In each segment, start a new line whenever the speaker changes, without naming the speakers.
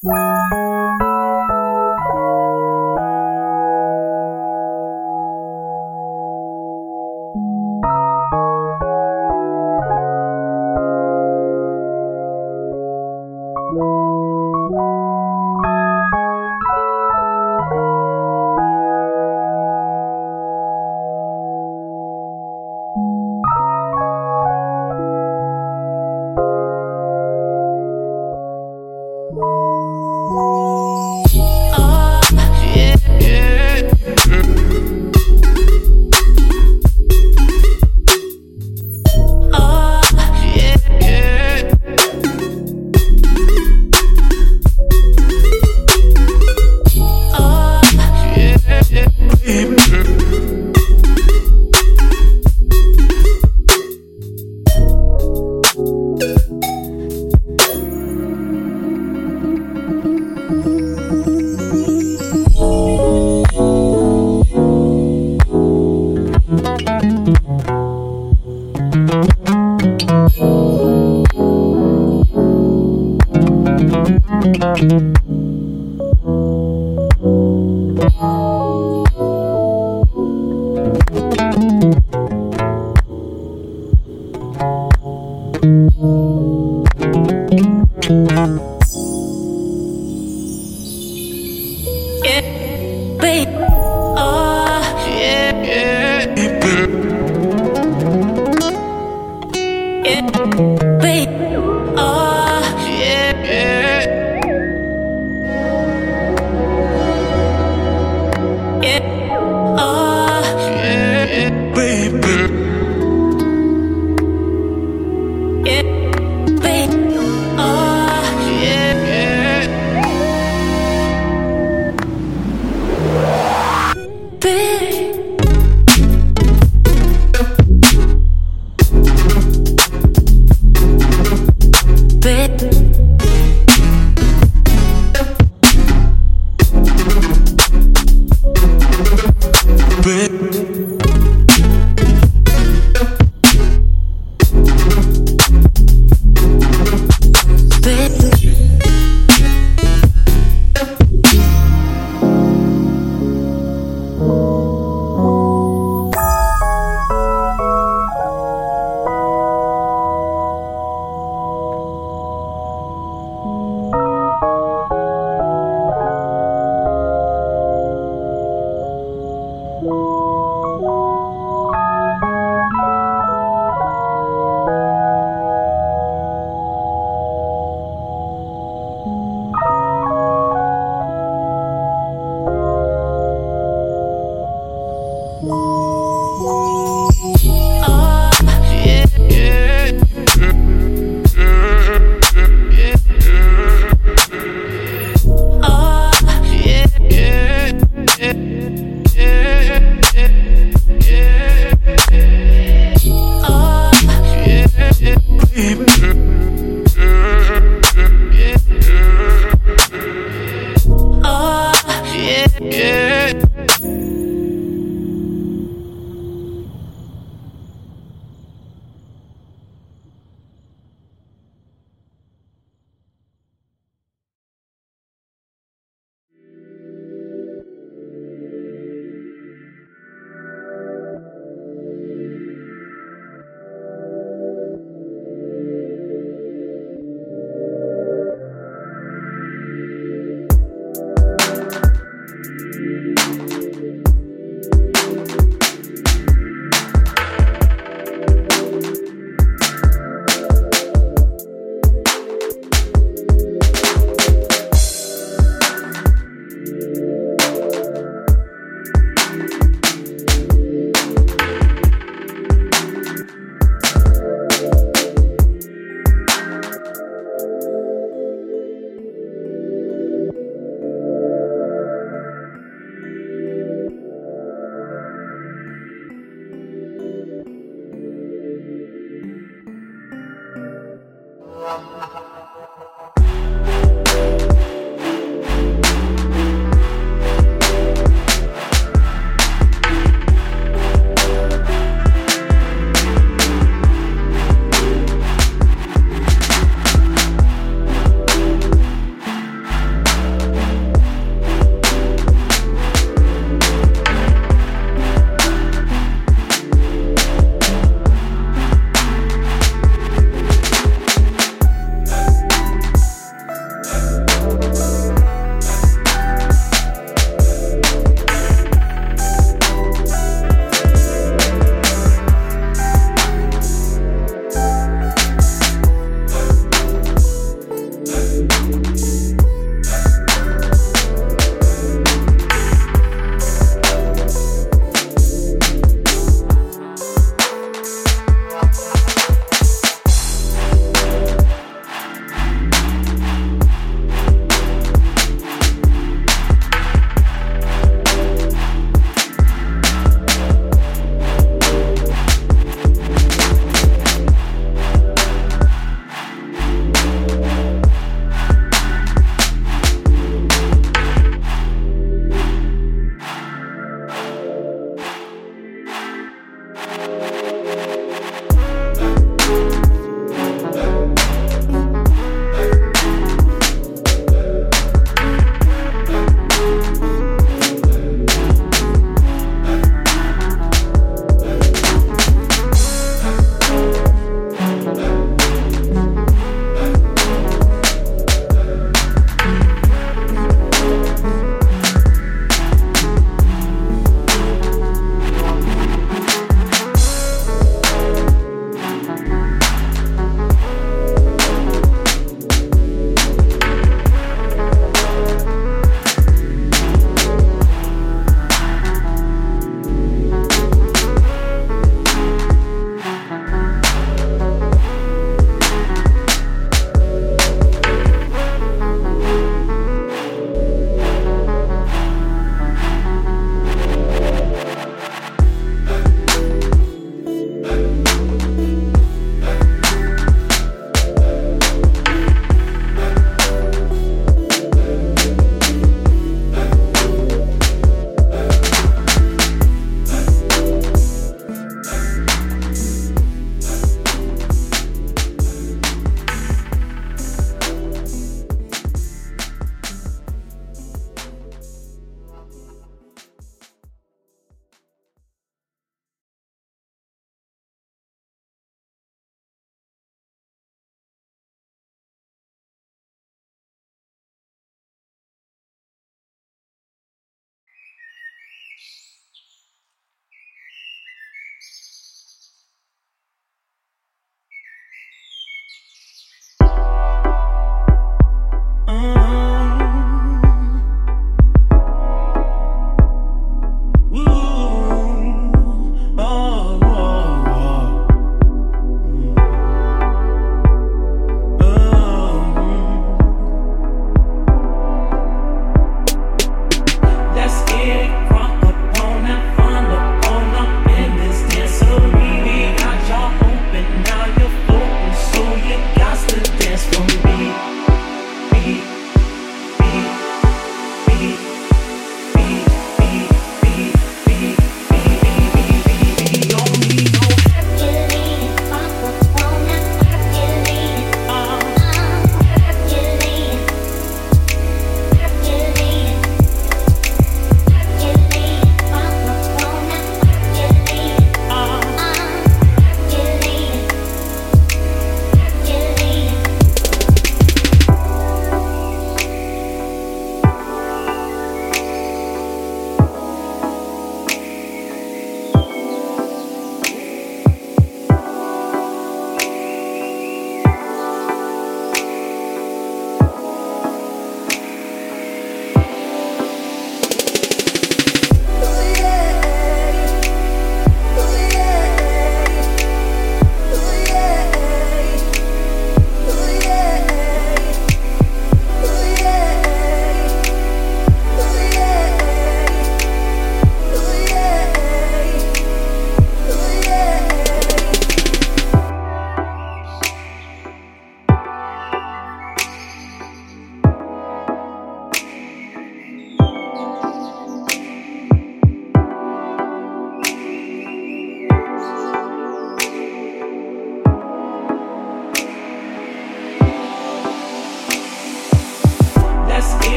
Música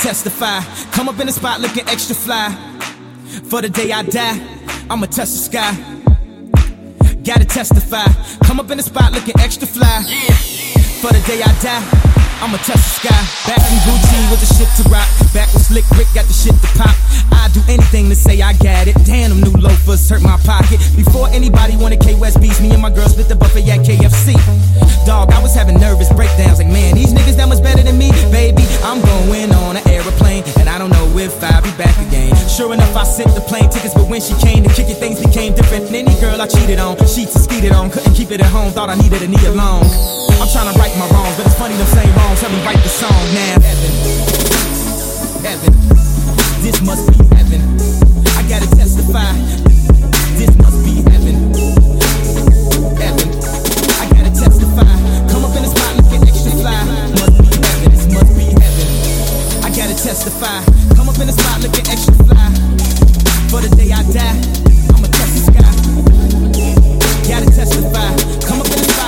testify. Come up in the spot looking extra fly. For the day I die, I'ma touch the sky. Gotta testify. Come up in the spot looking extra fly. For the day I die, I'ma touch the sky. Back in Gucci with the shit to rock. Back with Slick Rick got the shit to pop. I do anything to say I got it. Damn, them new loafers hurt my pocket. Before anybody wanted K West beats, me and my girl split the buffet at KFC. Dog, I was having nervous breakdowns. Like, man, these niggas that much better than me. Baby, I'm going on an aeroplane, and I don't know if I'll be back again. Sure enough, I sent the plane tickets, but when she came to kick it, things became different. And any girl I cheated on, sheets and skeeted on, couldn't keep it at home, thought I needed a knee alone. I'm trying to right my wrongs, but it's funny them same wrongs help me write the song now. Heaven, heaven, this must be heaven. I gotta testify. This must be heaven, heaven. I gotta testify. Come up in the spot looking extra fly. Must be heaven, this must be heaven. I gotta testify. Come up in the spot looking extra fly. For the day I die, I'ma touch the sky. Gotta testify. Come up in the spot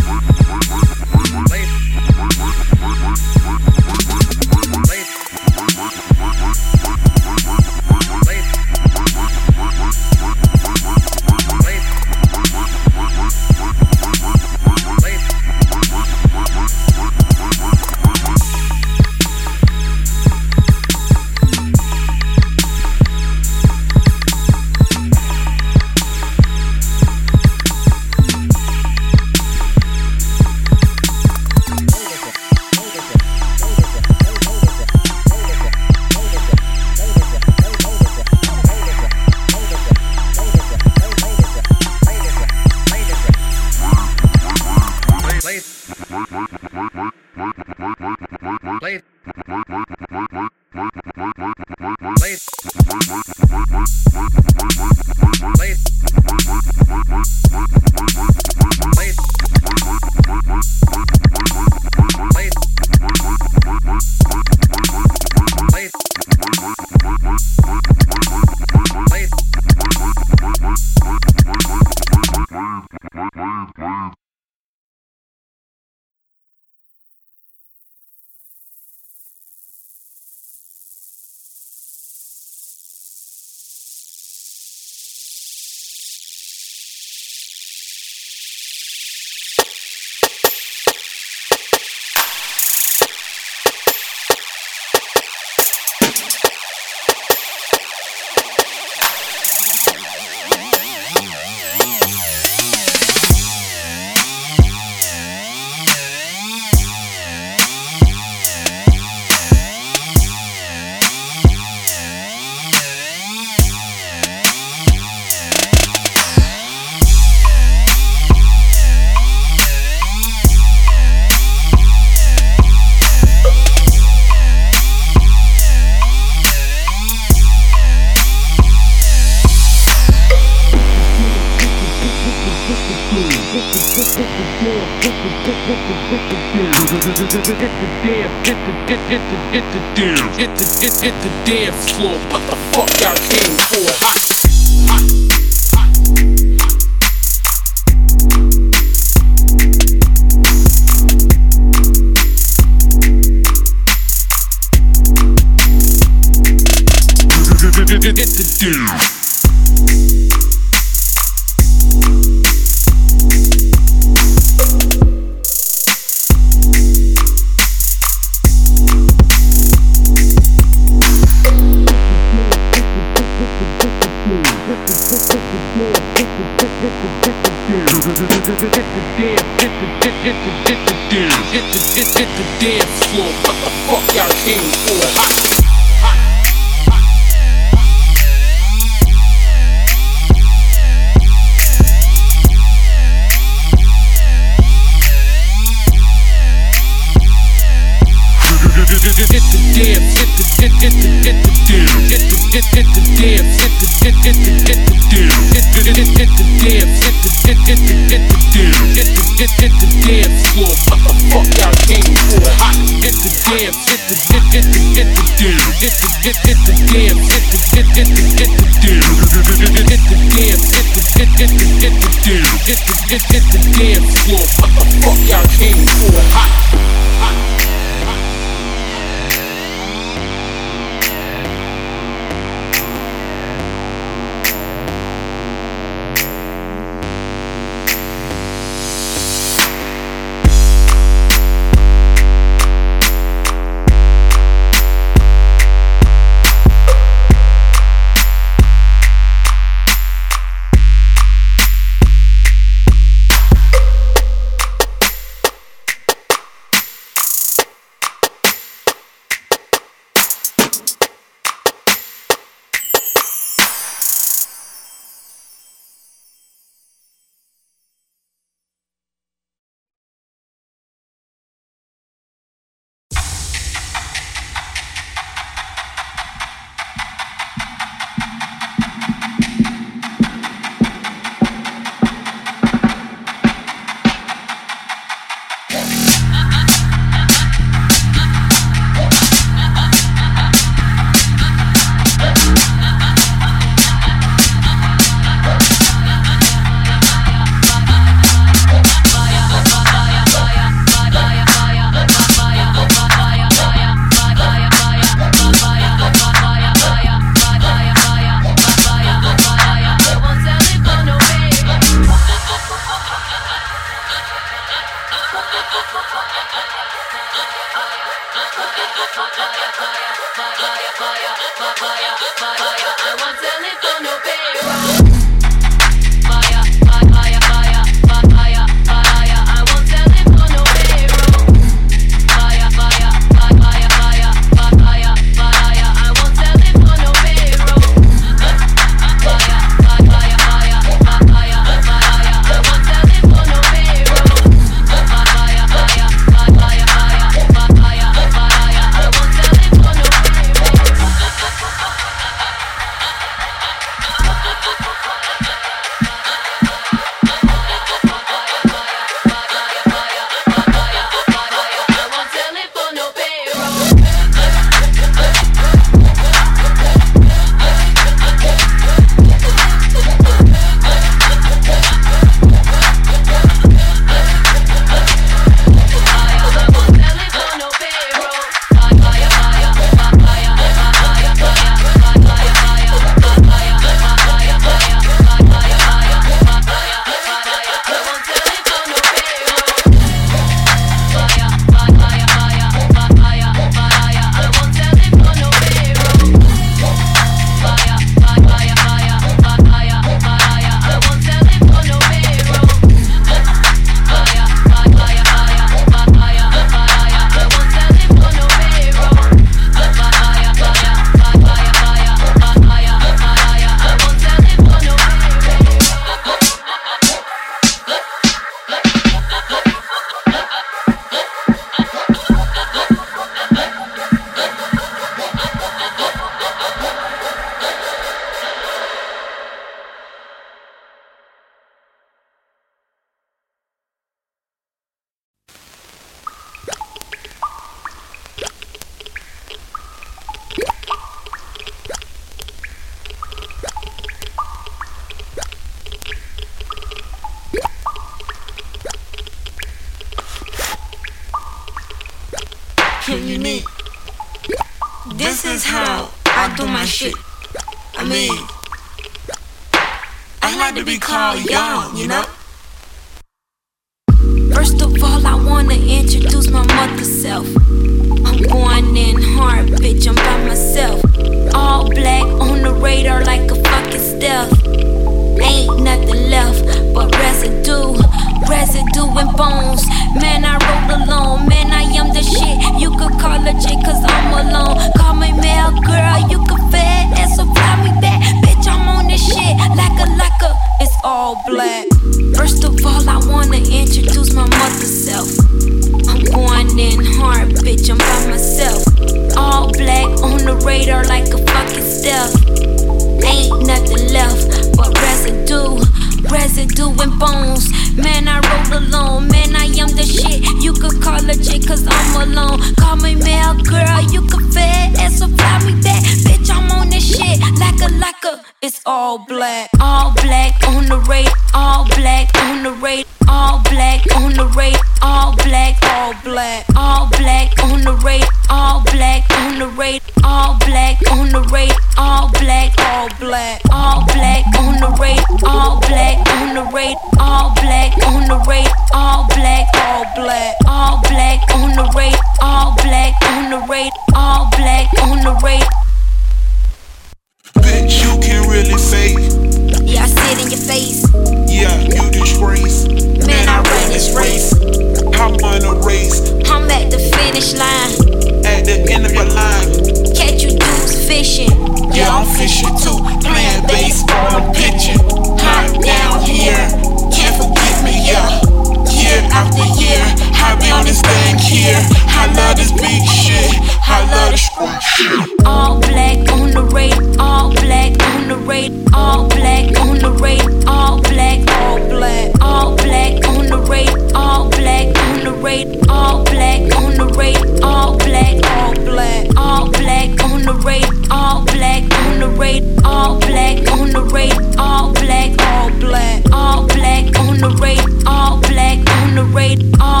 rate, all black, all black, all black on the rate, all black on the rate, all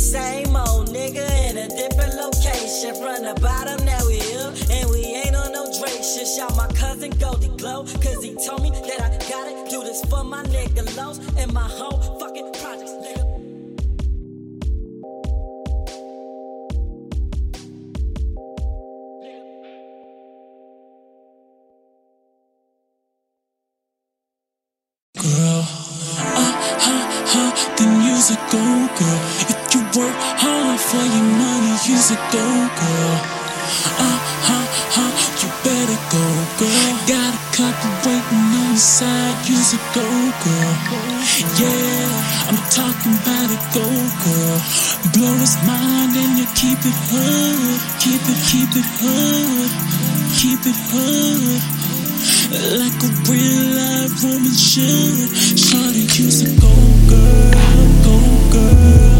same old nigga in a different location. From the bottom, now we up, and we ain't on no Drake shit. Shout my cousin Goldie Glow, cause he told me that I gotta do this for my nigga Lost and my whole fucking projects, nigga.
Girl, uh, huh, huh, the music oh girl work hard for your money Use a go girl. Uh huh, huh, you better go, girl. Got a couple waiting on the side He's a go girl. Yeah, I'm talking about a go, girl. Blow his mind and you keep it hood, keep it, keep it hood, keep it hood. Like a real life woman should. Shawty, use a go girl, go girl.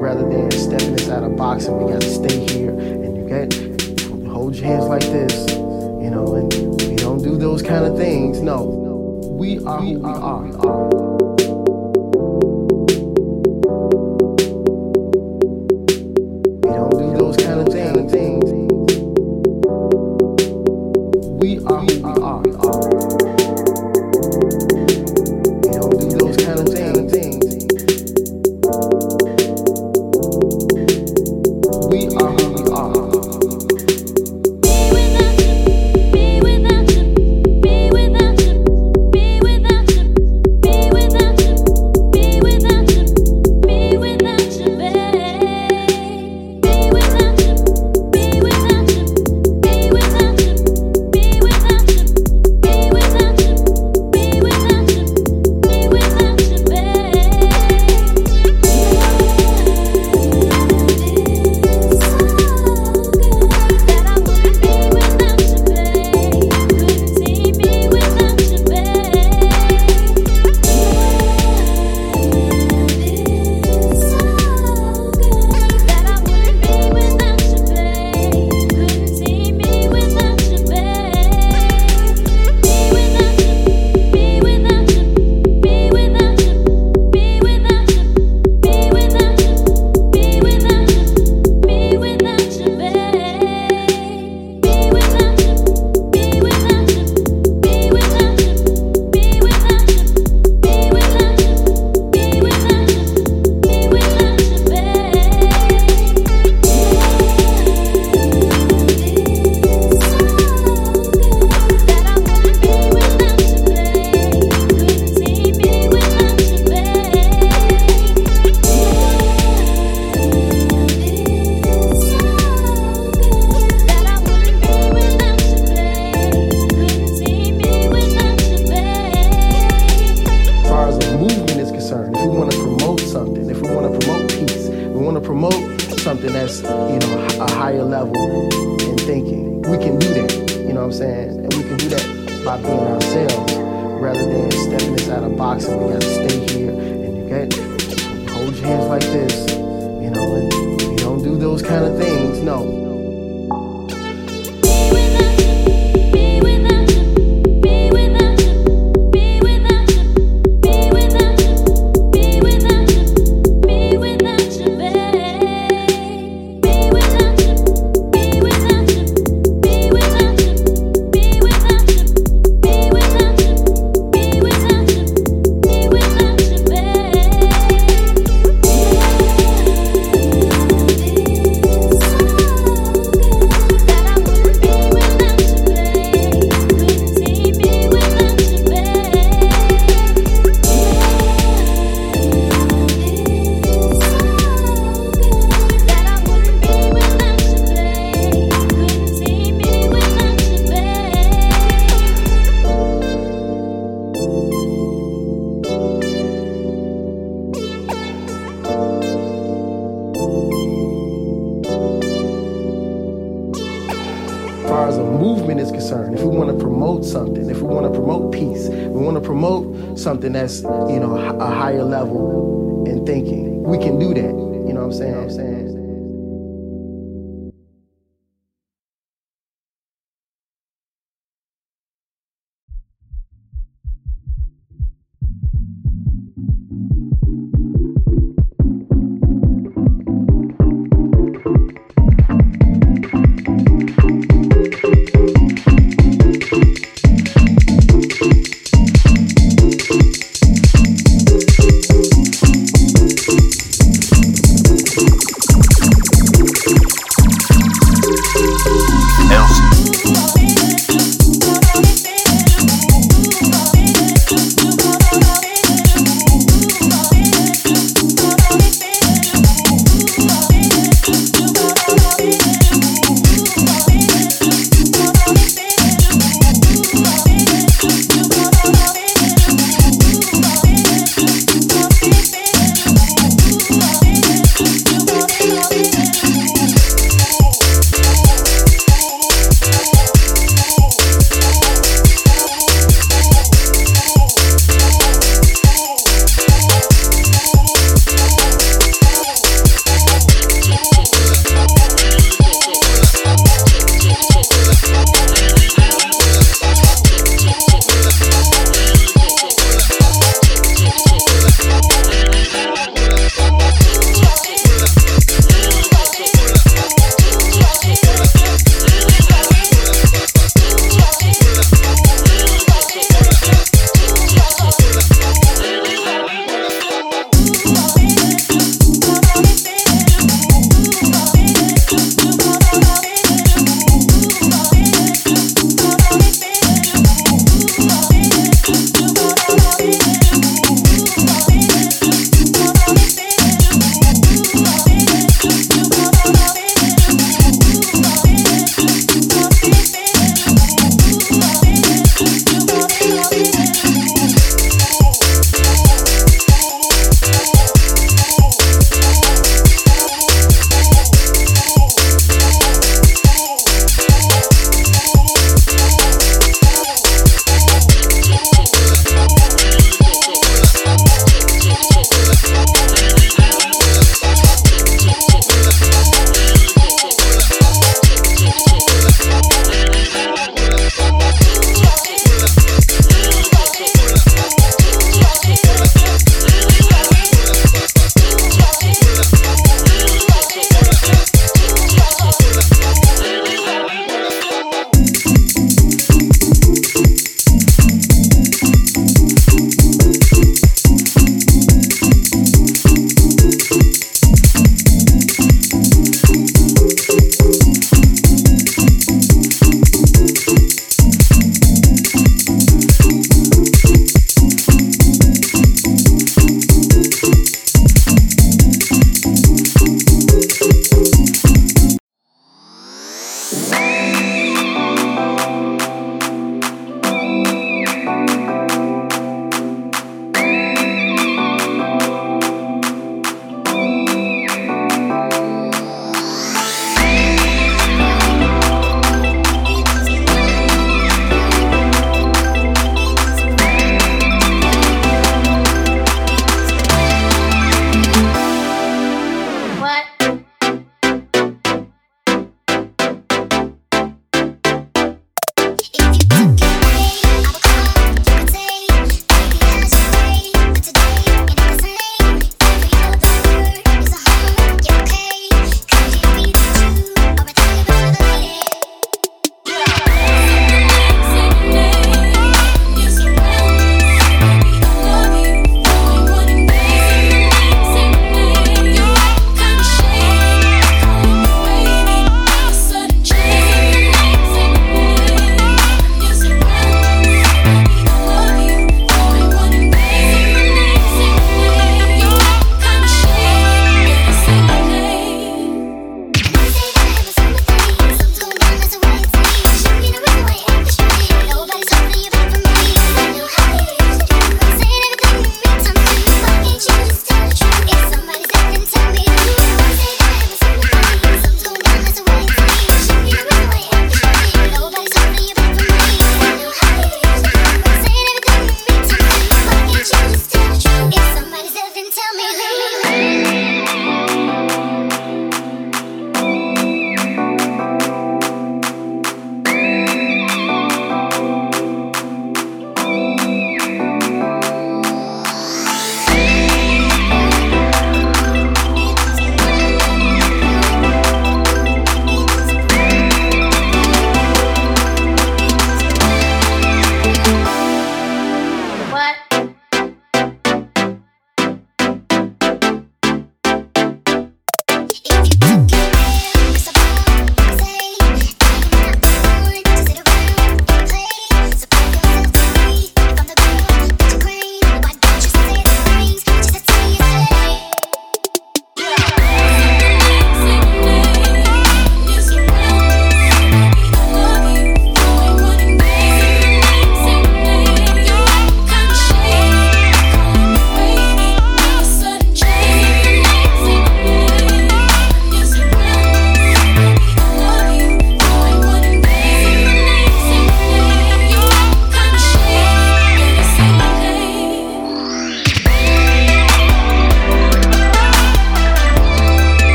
rather than stepping inside a box and we gotta stay here and you got hold your hands like this, you know, and we don't do those kind of things. No, we are we are.